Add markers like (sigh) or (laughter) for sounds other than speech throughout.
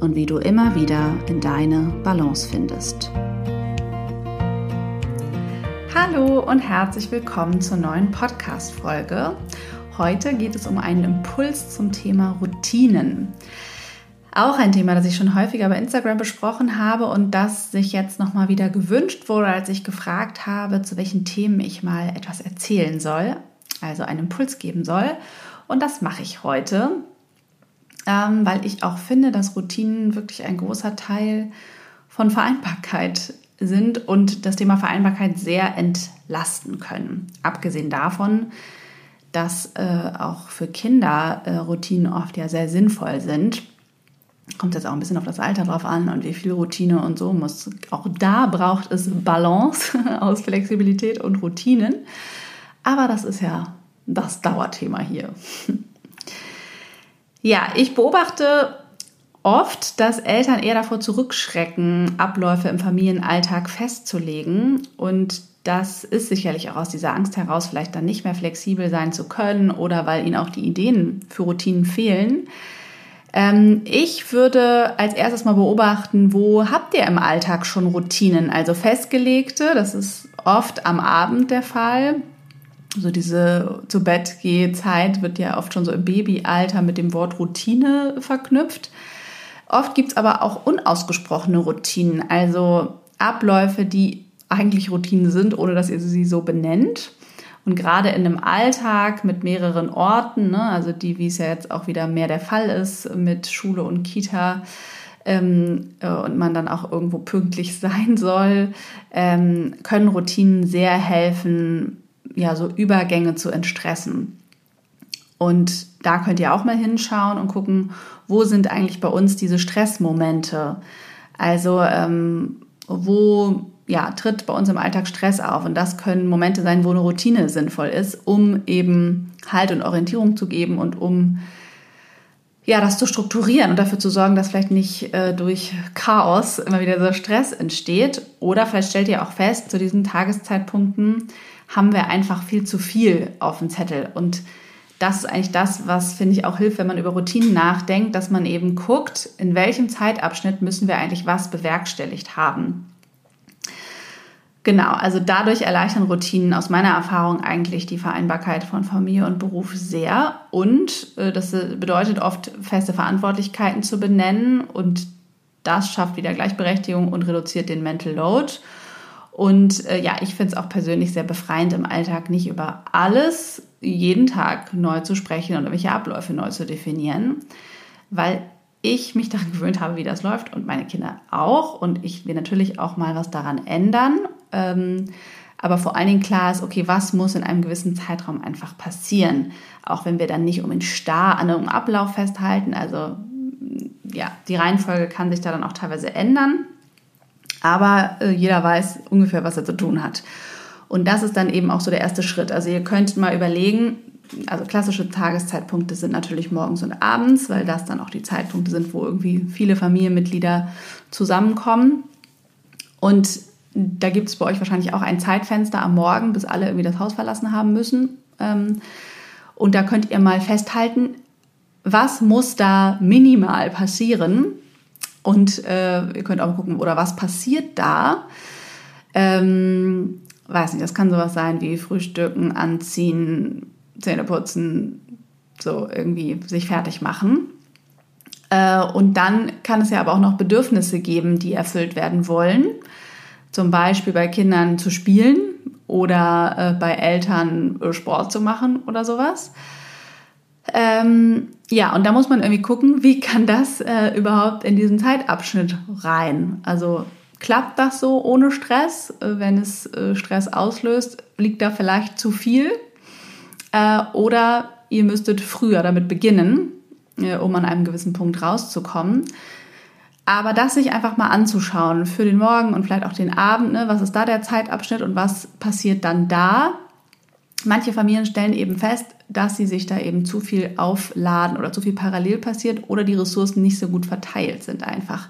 und wie du immer wieder in deine Balance findest. Hallo und herzlich willkommen zur neuen Podcast-Folge. Heute geht es um einen Impuls zum Thema Routinen. Auch ein Thema, das ich schon häufiger bei Instagram besprochen habe und das sich jetzt nochmal wieder gewünscht wurde, als ich gefragt habe, zu welchen Themen ich mal etwas erzählen soll, also einen Impuls geben soll. Und das mache ich heute ähm, weil ich auch finde, dass Routinen wirklich ein großer Teil von Vereinbarkeit sind und das Thema Vereinbarkeit sehr entlasten können. Abgesehen davon, dass äh, auch für Kinder äh, Routinen oft ja sehr sinnvoll sind. Kommt jetzt auch ein bisschen auf das Alter drauf an und wie viel Routine und so muss. Auch da braucht es Balance (laughs) aus Flexibilität und Routinen. Aber das ist ja das Dauerthema hier. (laughs) Ja, ich beobachte oft, dass Eltern eher davor zurückschrecken, Abläufe im Familienalltag festzulegen. Und das ist sicherlich auch aus dieser Angst heraus, vielleicht dann nicht mehr flexibel sein zu können oder weil ihnen auch die Ideen für Routinen fehlen. Ähm, ich würde als erstes mal beobachten, wo habt ihr im Alltag schon Routinen? Also festgelegte, das ist oft am Abend der Fall so diese zu Bett Zeit wird ja oft schon so im Babyalter mit dem Wort Routine verknüpft. Oft gibt es aber auch unausgesprochene Routinen, also Abläufe, die eigentlich Routinen sind, ohne dass ihr sie so benennt. Und gerade in einem Alltag mit mehreren Orten, ne, also die, wie es ja jetzt auch wieder mehr der Fall ist mit Schule und Kita, ähm, äh, und man dann auch irgendwo pünktlich (laughs) sein soll, ähm, können Routinen sehr helfen, ja, so Übergänge zu entstressen. Und da könnt ihr auch mal hinschauen und gucken, wo sind eigentlich bei uns diese Stressmomente? Also ähm, wo ja, tritt bei uns im Alltag Stress auf? Und das können Momente sein, wo eine Routine sinnvoll ist, um eben Halt und Orientierung zu geben und um ja, das zu strukturieren und dafür zu sorgen, dass vielleicht nicht äh, durch Chaos immer wieder so Stress entsteht. Oder vielleicht stellt ihr auch fest, zu diesen Tageszeitpunkten haben wir einfach viel zu viel auf dem Zettel. Und das ist eigentlich das, was, finde ich, auch hilft, wenn man über Routinen nachdenkt, dass man eben guckt, in welchem Zeitabschnitt müssen wir eigentlich was bewerkstelligt haben. Genau, also dadurch erleichtern Routinen aus meiner Erfahrung eigentlich die Vereinbarkeit von Familie und Beruf sehr. Und äh, das bedeutet oft feste Verantwortlichkeiten zu benennen und das schafft wieder Gleichberechtigung und reduziert den Mental Load. Und äh, ja, ich finde es auch persönlich sehr befreiend im Alltag, nicht über alles jeden Tag neu zu sprechen oder welche Abläufe neu zu definieren, weil ich mich daran (laughs) gewöhnt habe, wie das läuft und meine Kinder auch und ich will natürlich auch mal was daran ändern. Ähm, aber vor allen Dingen klar ist, okay, was muss in einem gewissen Zeitraum einfach passieren, auch wenn wir dann nicht um den starr an einem Ablauf festhalten. Also ja, die Reihenfolge kann sich da dann auch teilweise ändern aber äh, jeder weiß ungefähr, was er zu tun hat. Und das ist dann eben auch so der erste Schritt. Also ihr könnt mal überlegen, also klassische Tageszeitpunkte sind natürlich morgens und abends, weil das dann auch die Zeitpunkte sind, wo irgendwie viele Familienmitglieder zusammenkommen. Und da gibt es bei euch wahrscheinlich auch ein Zeitfenster am Morgen, bis alle irgendwie das Haus verlassen haben müssen. Ähm, und da könnt ihr mal festhalten, was muss da minimal passieren, und äh, ihr könnt auch gucken, oder was passiert da? Ähm, weiß nicht, das kann sowas sein wie Frühstücken, Anziehen, Zähne putzen, so irgendwie sich fertig machen. Äh, und dann kann es ja aber auch noch Bedürfnisse geben, die erfüllt werden wollen. Zum Beispiel bei Kindern zu spielen oder äh, bei Eltern äh, Sport zu machen oder sowas. Ähm, ja, und da muss man irgendwie gucken, wie kann das äh, überhaupt in diesen Zeitabschnitt rein? Also klappt das so ohne Stress? Äh, wenn es äh, Stress auslöst, liegt da vielleicht zu viel? Äh, oder ihr müsstet früher damit beginnen, um an einem gewissen Punkt rauszukommen. Aber das sich einfach mal anzuschauen für den Morgen und vielleicht auch den Abend, ne, was ist da der Zeitabschnitt und was passiert dann da? Manche Familien stellen eben fest, dass sie sich da eben zu viel aufladen oder zu viel parallel passiert oder die Ressourcen nicht so gut verteilt sind einfach.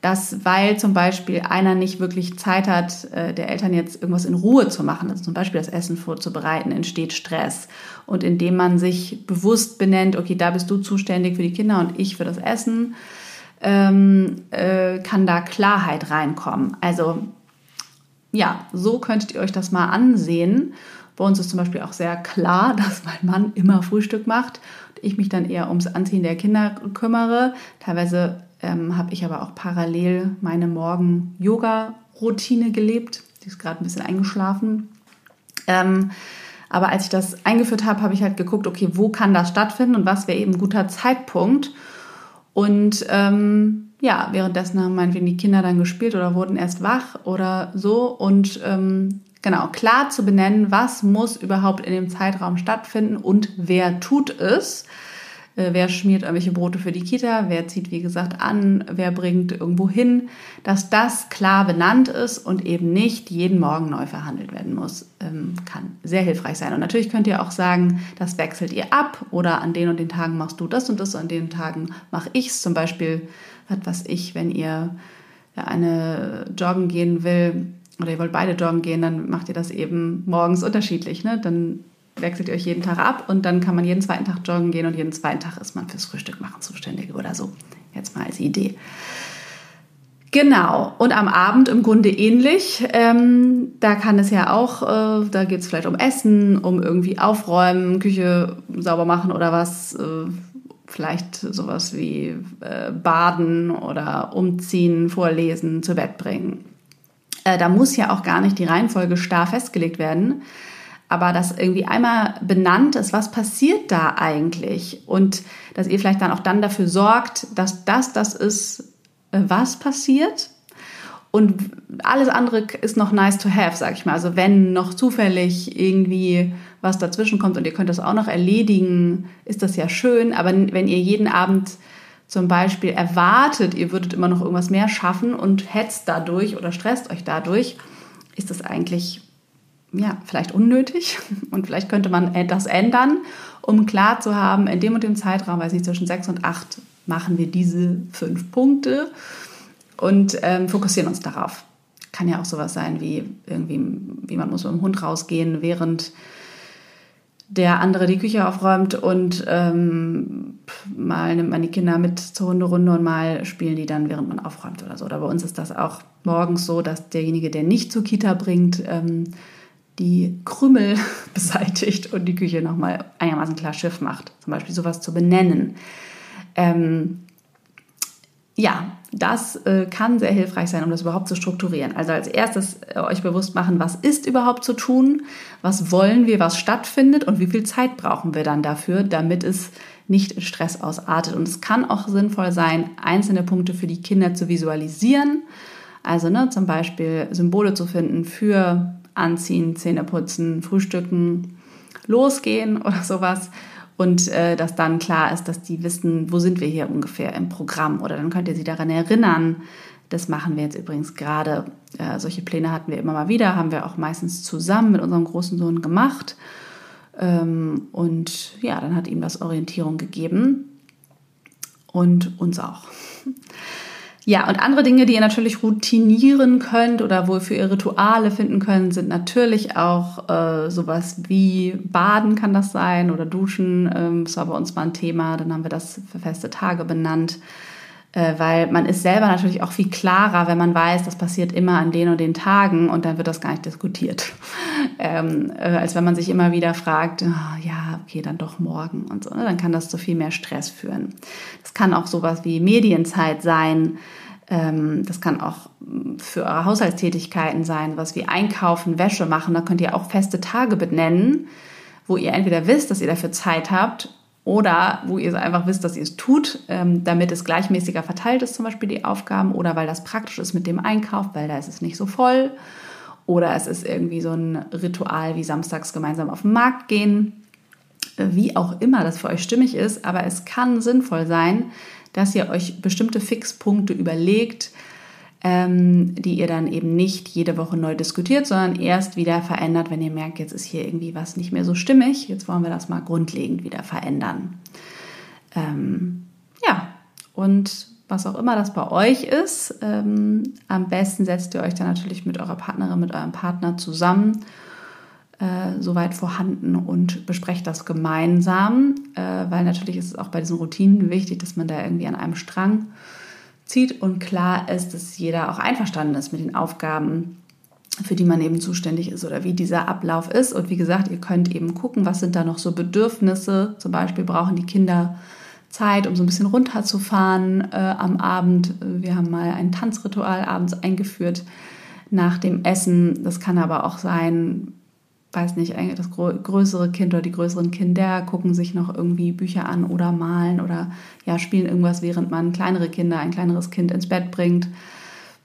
Das, weil zum Beispiel einer nicht wirklich Zeit hat, äh, der Eltern jetzt irgendwas in Ruhe zu machen, also zum Beispiel das Essen vorzubereiten, entsteht Stress. Und indem man sich bewusst benennt, okay, da bist du zuständig für die Kinder und ich für das Essen, ähm, äh, kann da Klarheit reinkommen. Also ja, so könntet ihr euch das mal ansehen. Bei uns ist zum Beispiel auch sehr klar, (laughs) dass mein Mann immer Frühstück macht und ich mich dann eher ums Anziehen der Kinder kümmere. Teilweise ähm, habe ich aber auch parallel meine Morgen-Yoga-Routine gelebt. Die ist gerade ein bisschen eingeschlafen. Ähm, aber als ich das eingeführt habe, habe ich halt geguckt, okay, wo kann das stattfinden und was wäre eben ein guter Zeitpunkt. Und ähm, ja, währenddessen haben meinetwegen die Kinder dann gespielt oder wurden erst wach oder so. Und ähm, genau, klar zu benennen, was muss überhaupt in dem Zeitraum stattfinden und wer tut es. Äh, wer schmiert irgendwelche Brote für die Kita, wer zieht, wie gesagt, an, wer bringt irgendwo hin, dass das klar benannt ist und eben nicht jeden Morgen neu verhandelt werden muss, ähm, kann sehr hilfreich sein. Und natürlich könnt ihr auch sagen, das wechselt ihr ab oder an den und den Tagen machst du das und das, an den Tagen mache ich es. Zum Beispiel, was ich, wenn ihr eine joggen gehen will, oder ihr wollt beide joggen gehen, dann macht ihr das eben morgens unterschiedlich. Ne? Dann wechselt ihr euch jeden Tag ab und dann kann man jeden zweiten Tag joggen gehen und jeden zweiten Tag ist man fürs Frühstück machen zuständig oder so. Jetzt mal als Idee. Genau, und am Abend im Grunde ähnlich. Ähm, da kann es ja auch, äh, da geht es vielleicht um Essen, um irgendwie aufräumen, Küche sauber machen oder was. Äh, vielleicht sowas wie äh, baden oder umziehen, vorlesen, zu Bett bringen. Äh, da muss ja auch gar nicht die Reihenfolge starr festgelegt werden aber dass irgendwie einmal benannt ist, was passiert da eigentlich und dass ihr vielleicht dann auch dann dafür sorgt, dass das das ist, äh, was passiert und alles andere ist noch nice to have, sag ich mal. Also wenn noch zufällig irgendwie was dazwischen kommt und ihr könnt das auch noch erledigen, ist das ja schön. Aber wenn ihr jeden Abend zum Beispiel erwartet, ihr würdet immer noch irgendwas mehr schaffen und hetzt dadurch oder stresst euch dadurch, ist das eigentlich ja, vielleicht unnötig (laughs) und vielleicht könnte man das ändern, um klar zu haben, in dem und dem Zeitraum, weiß nicht, zwischen sechs und acht machen wir diese fünf Punkte und ähm, fokussieren uns darauf. Kann ja auch sowas sein wie irgendwie, wie man muss mit dem Hund rausgehen, während der andere die Küche aufräumt und ähm, mal nimmt man die Kinder mit zur Hunderunde und mal spielen die dann, während man aufräumt oder so. Oder bei uns ist das auch morgens so, dass derjenige, der nicht zur Kita bringt, ähm, die Krümel (laughs) beseitigt und die Küche nochmal einigermaßen klar Schiff macht. Zum Beispiel sowas zu benennen. Ähm, ja, das äh, kann sehr hilfreich sein, um das überhaupt zu strukturieren. Also als erstes äh, euch bewusst machen, was ist überhaupt zu tun, was wollen wir, was stattfindet und wie viel Zeit brauchen wir dann dafür, damit es nicht in Stress ausartet. Und es kann auch sinnvoll sein, einzelne Punkte für die Kinder zu visualisieren. Also ne, zum Beispiel Symbole zu finden für anziehen, Zähne putzen, frühstücken, losgehen oder sowas. Und äh, dass dann klar ist, dass die wissen, wo sind wir hier ungefähr im Programm. Oder dann könnt ihr sie daran erinnern. Das machen wir jetzt übrigens gerade. Äh, solche Pläne hatten wir immer mal wieder, haben wir auch meistens zusammen mit unserem großen Sohn gemacht. Ähm, und ja, dann hat ihm das Orientierung gegeben und uns auch. (laughs) Ja, und andere Dinge, die ihr natürlich routinieren könnt oder wofür ihr Rituale finden könnt, sind natürlich auch äh, sowas wie Baden kann das sein oder Duschen. Ähm, das war bei uns mal ein Thema, dann haben wir das für feste Tage benannt. Äh, weil man ist selber natürlich auch viel klarer, wenn man weiß, das passiert immer an den und den Tagen und dann wird das gar nicht diskutiert. (laughs) Ähm, äh, als wenn man sich immer wieder fragt, oh, ja, okay, dann doch morgen und so. Ne? Dann kann das zu viel mehr Stress führen. Das kann auch sowas wie Medienzeit sein. Ähm, das kann auch für eure Haushaltstätigkeiten sein, was wie Einkaufen, Wäsche machen. Da könnt ihr auch feste Tage benennen, wo ihr entweder wisst, dass ihr dafür Zeit habt oder wo ihr einfach wisst, dass ihr es tut, ähm, damit es gleichmäßiger verteilt ist, zum Beispiel die Aufgaben, oder weil das praktisch ist mit dem Einkauf, weil da ist es nicht so voll, oder es ist irgendwie so ein Ritual wie samstags gemeinsam auf den Markt gehen, äh, wie auch immer das für euch stimmig ist, aber es kann sinnvoll sein, dass ihr euch bestimmte Fixpunkte überlegt, ähm, die ihr dann eben nicht jede Woche neu diskutiert, sondern erst wieder verändert, wenn ihr merkt, jetzt ist hier irgendwie was nicht mehr so stimmig. Jetzt wollen wir das mal grundlegend wieder verändern. Ähm, ja, und was auch immer das bei euch ist, ähm, am besten setzt ihr euch dann natürlich mit eurer Partnerin, mit eurem Partner zusammen, äh, soweit vorhanden und besprecht das gemeinsam, äh, weil natürlich ist es auch bei diesen Routinen wichtig, dass man da irgendwie an einem Strang zieht und klar ist, dass jeder auch einverstanden ist mit den Aufgaben, für die man eben zuständig ist oder wie dieser Ablauf ist. Und wie gesagt, ihr könnt eben gucken, was sind da noch so Bedürfnisse. Zum Beispiel brauchen die Kinder Zeit, um so ein bisschen runterzufahren äh, am Abend. Wir haben mal ein Tanzritual abends eingeführt nach dem Essen. Das kann aber auch sein, weiß nicht, das größere Kind oder die größeren Kinder gucken sich noch irgendwie Bücher an oder malen oder ja, spielen irgendwas, während man kleinere Kinder, ein kleineres Kind ins Bett bringt.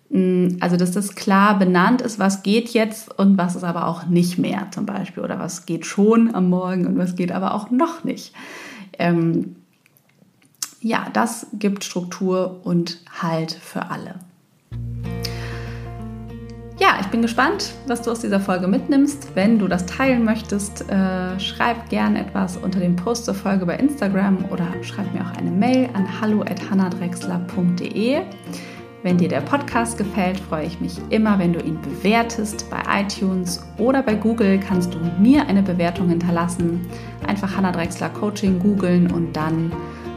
Mm, also, dass das klar benannt ist, was geht jetzt und was ist aber auch nicht mehr zum Beispiel oder was geht schon am Morgen und was geht aber auch noch nicht. Ähm, ja, das gibt Struktur und Halt für alle. Ja, ich bin gespannt, was du aus dieser Folge mitnimmst. Wenn du das teilen möchtest, äh, schreib gerne etwas unter dem Post zur Folge bei Instagram oder schreib mir auch eine Mail an hallo@hannadrexler.de. Wenn dir der Podcast gefällt, freue ich mich immer, wenn du ihn bewertest. Bei iTunes oder bei Google kannst du mir eine Bewertung hinterlassen. Einfach Hannah Drexler Coaching googeln und dann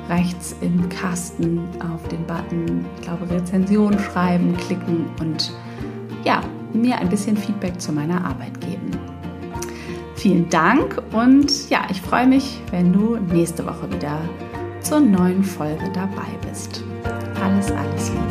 rechts im Kasten auf den Button, ich glaube, Rezension schreiben, klicken und ja, mir ein bisschen Feedback zu meiner Arbeit geben. Vielen Dank und ja, ich freue mich, wenn du nächste Woche wieder zur neuen Folge dabei bist. Alles, alles Liebe.